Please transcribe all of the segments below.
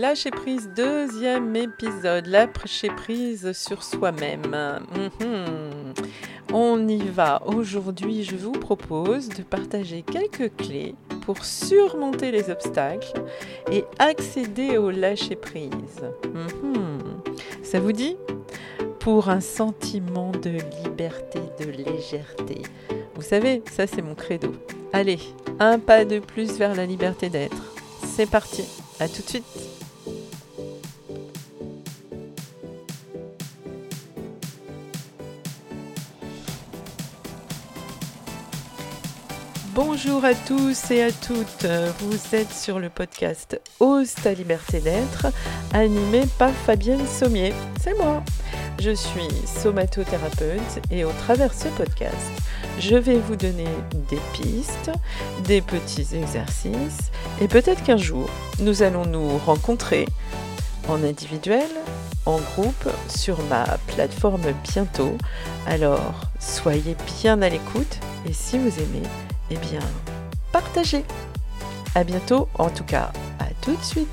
Lâcher prise, deuxième épisode, lâcher prise sur soi-même. Mhm. On y va. Aujourd'hui, je vous propose de partager quelques clés pour surmonter les obstacles et accéder au lâcher prise. Mhm. Ça vous dit? Pour un sentiment de liberté, de légèreté. Vous savez, ça c'est mon credo. Allez, un pas de plus vers la liberté d'être. C'est parti. À tout de suite. Bonjour à tous et à toutes, vous êtes sur le podcast Ose ta liberté d'être, animé par Fabienne Sommier, c'est moi. Je suis somatothérapeute et au travers ce podcast, je vais vous donner des pistes, des petits exercices et peut-être qu'un jour, nous allons nous rencontrer en individuel, en groupe, sur ma plateforme bientôt. Alors, soyez bien à l'écoute et si vous aimez, eh bien, partagez. À bientôt, en tout cas, à tout de suite.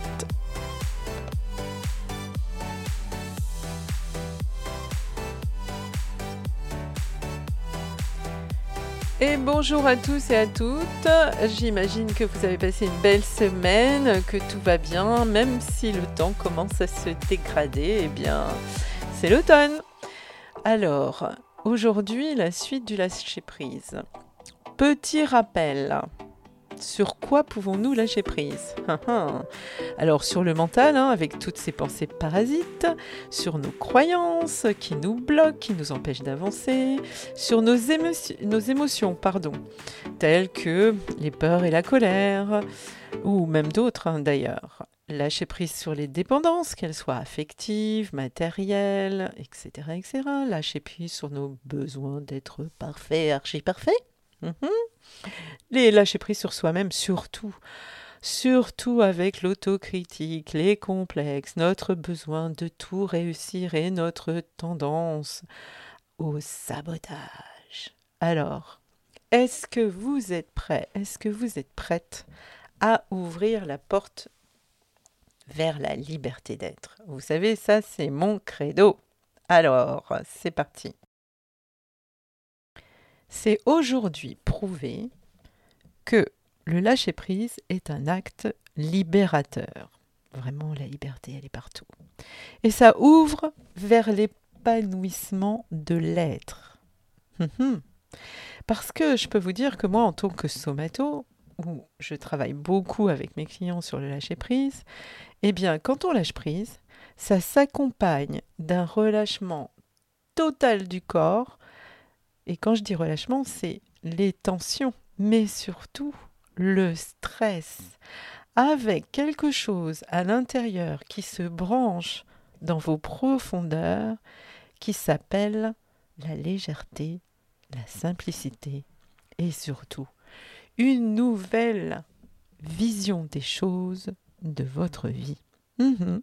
Et bonjour à tous et à toutes. J'imagine que vous avez passé une belle semaine, que tout va bien, même si le temps commence à se dégrader. Eh bien, c'est l'automne. Alors, aujourd'hui, la suite du lâcher prise. Petit rappel. Sur quoi pouvons-nous lâcher prise Alors sur le mental, hein, avec toutes ces pensées parasites, sur nos croyances qui nous bloquent, qui nous empêchent d'avancer, sur nos, émotions, pardon, telles que les peurs et la colère, ou même d'autres hein, d'ailleurs. Lâcher prise sur les dépendances, qu'elles soient affectives, matérielles, etc., etc. Lâcher prise sur nos besoins d'être parfait, archi parfait Mhm. Les lâcher prise sur soi-même, surtout. Surtout avec l'autocritique, les complexes, notre besoin de tout réussir et notre tendance au sabotage. Alors, est-ce que vous êtes prêt Est-ce que vous êtes prête à ouvrir la porte vers la liberté d'être Vous savez, ça c'est mon credo. Alors, c'est parti. C'est aujourd'hui prouvé que le lâcher-prise est un acte libérateur. Vraiment, la liberté, elle est partout. Et ça ouvre vers l'épanouissement de l'être. Hum, hum. Parce que je peux vous dire que moi, en tant que somato, où je travaille beaucoup avec mes clients sur le lâcher-prise, eh bien, quand on lâche prise, ça s'accompagne d'un relâchement total du corps. Et quand je dis relâchement, c'est les tensions, mais surtout le stress, avec quelque chose à l'intérieur qui se branche dans vos profondeurs, qui s'appelle la légèreté, la simplicité et surtout une nouvelle vision des choses de votre vie. Mhm.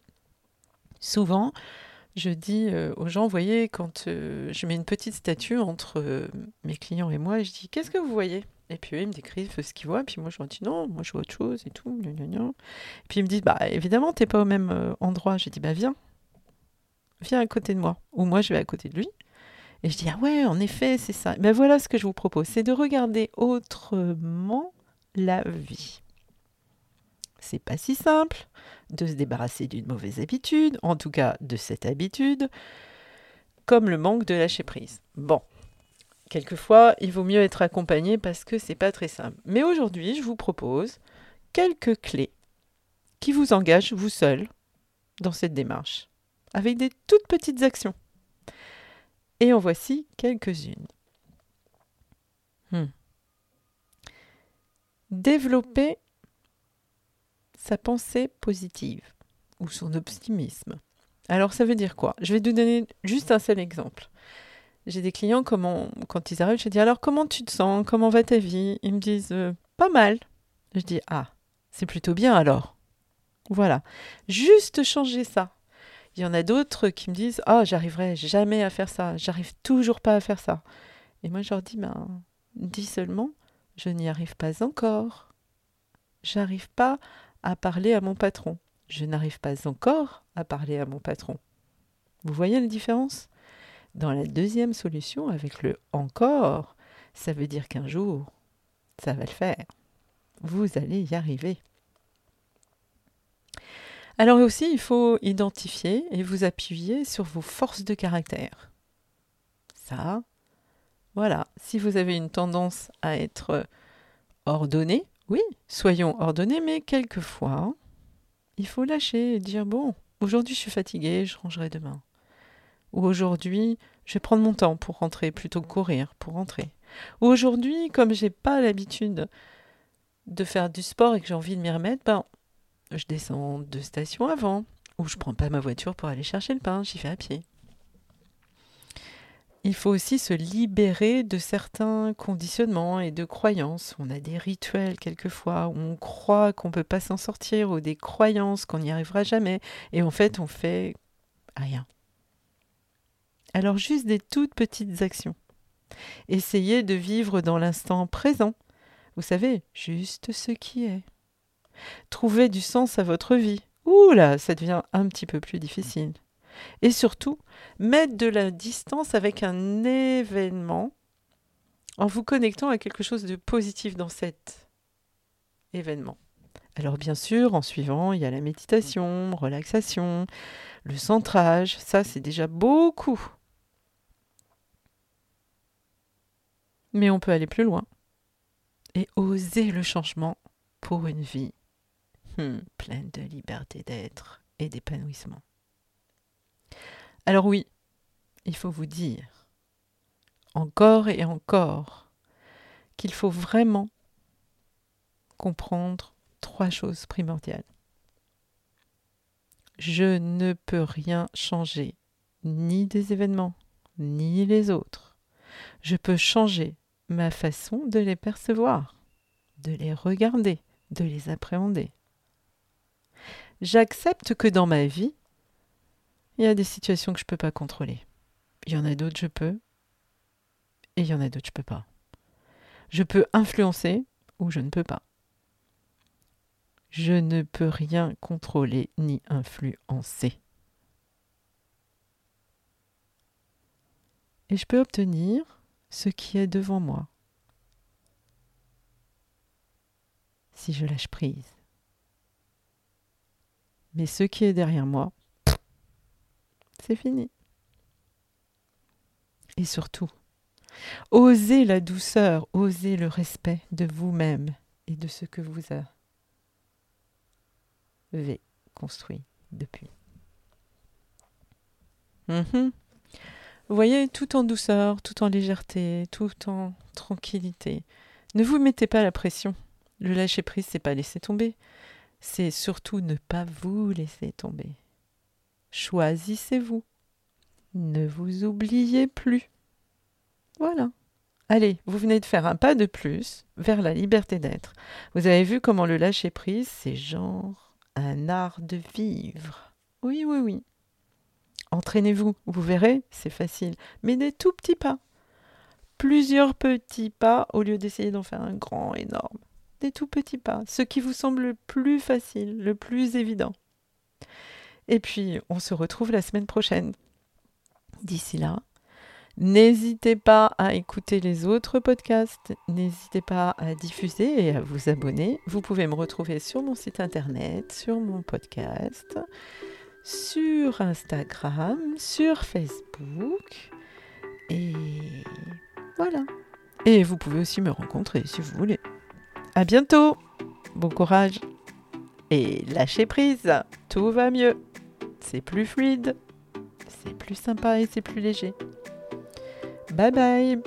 Souvent, je dis euh, aux gens, vous voyez, quand euh, je mets une petite statue entre euh, mes clients et moi, je dis, qu'est-ce que vous voyez? Et puis eux, ils me décrivent ce qu'ils voient, puis moi, je leur dis, non, moi, je vois autre chose et tout. Et puis ils me disent, bah, évidemment, t'es pas au même endroit. Je dis, bah, viens, viens à côté de moi. Ou moi, je vais à côté de lui. Et je dis, ah ouais, en effet, c'est ça. Ben voilà ce que je vous propose, c'est de regarder autrement la vie. C'est pas si simple de se débarrasser d'une mauvaise habitude, en tout cas de cette habitude, comme le manque de lâcher prise. Bon, quelquefois, il vaut mieux être accompagné parce que c'est pas très simple. Mais aujourd'hui, je vous propose quelques clés qui vous engagent vous seul dans cette démarche, avec des toutes petites actions. Et en voici quelques-unes. Hmm. Développer sa pensée positive ou son optimisme. Alors ça veut dire quoi? Je vais vous donner juste un seul exemple. J'ai des clients, comment, quand ils arrivent, je dis alors comment tu te sens? Comment va ta vie Ils me disent euh, pas mal. Je dis ah, c'est plutôt bien alors. Voilà. Juste changer ça. Il y en a d'autres qui me disent ah, oh, j'arriverai jamais à faire ça, j'arrive toujours pas à faire ça. Et moi je leur dis ben dis seulement je n'y arrive pas encore. J'arrive pas à parler à mon patron. je n'arrive pas encore à parler à mon patron. Vous voyez la différence? Dans la deuxième solution, avec le encore, ça veut dire qu'un jour, ça va le faire. Vous allez y arriver. Alors aussi, il faut identifier et vous appuyer sur vos forces de caractère. Ça, voilà, si vous avez une tendance à être ordonné, oui, soyons ordonnés, mais quelquefois, il faut lâcher et dire bon, aujourd'hui je suis fatigué, je rangerai demain. Ou aujourd'hui, je vais prendre mon temps pour rentrer plutôt que courir pour rentrer. Ou aujourd'hui, comme j'ai pas l'habitude de faire du sport et que j'ai envie de m'y remettre, ben, je descends deux stations avant. Ou je prends pas ma voiture pour aller chercher le pain, j'y fais à pied il faut aussi se libérer de certains conditionnements et de croyances. On a des rituels quelquefois où on croit qu'on ne peut pas s'en sortir ou des croyances qu'on n'y arrivera jamais et en fait on fait rien. Alors juste des toutes petites actions. Essayez de vivre dans l'instant présent. Vous savez, juste ce qui est. Trouvez du sens à votre vie. Ouh là, ça devient un petit peu plus difficile. Et surtout, mettre de la distance avec un événement en vous connectant à quelque chose de positif dans cet événement. Alors bien sûr, en suivant, il y a la méditation, relaxation, le centrage, ça c'est déjà beaucoup. Mais on peut aller plus loin et oser le changement pour une vie hmm, pleine de liberté d'être et d'épanouissement. Alors oui, il faut vous dire, encore et encore, qu'il faut vraiment comprendre trois choses primordiales. Je ne peux rien changer, ni des événements, ni les autres. Je peux changer ma façon de les percevoir, de les regarder, de les appréhender. J'accepte que dans ma vie, il y a des situations que je ne peux pas contrôler. Il y en a d'autres je peux. Et il y en a d'autres je ne peux pas. Je peux influencer ou je ne peux pas. Je ne peux rien contrôler ni influencer. Et je peux obtenir ce qui est devant moi. Si je lâche prise. Mais ce qui est derrière moi, c'est fini. Et surtout, osez la douceur, osez le respect de vous-même et de ce que vous avez construit depuis. Mhm. Voyez, tout en douceur, tout en légèreté, tout en tranquillité. Ne vous mettez pas la pression. Le lâcher prise, c'est pas laisser tomber. C'est surtout ne pas vous laisser tomber. Choisissez-vous. Ne vous oubliez plus. Voilà. Allez, vous venez de faire un pas de plus vers la liberté d'être. Vous avez vu comment le lâcher prise, c'est genre un art de vivre. Oui, oui, oui. Entraînez-vous, vous verrez, c'est facile. Mais des tout petits pas. Plusieurs petits pas au lieu d'essayer d'en faire un grand, énorme. Des tout petits pas. Ce qui vous semble le plus facile, le plus évident. Et puis, on se retrouve la semaine prochaine. D'ici là, n'hésitez pas à écouter les autres podcasts, n'hésitez pas à diffuser et à vous abonner. Vous pouvez me retrouver sur mon site internet, sur mon podcast, sur Instagram, sur Facebook. Et voilà. Et vous pouvez aussi me rencontrer si vous voulez. À bientôt. Bon courage. Et lâchez prise. Tout va mieux c'est plus fluide, c'est plus sympa et c'est plus léger. Bye bye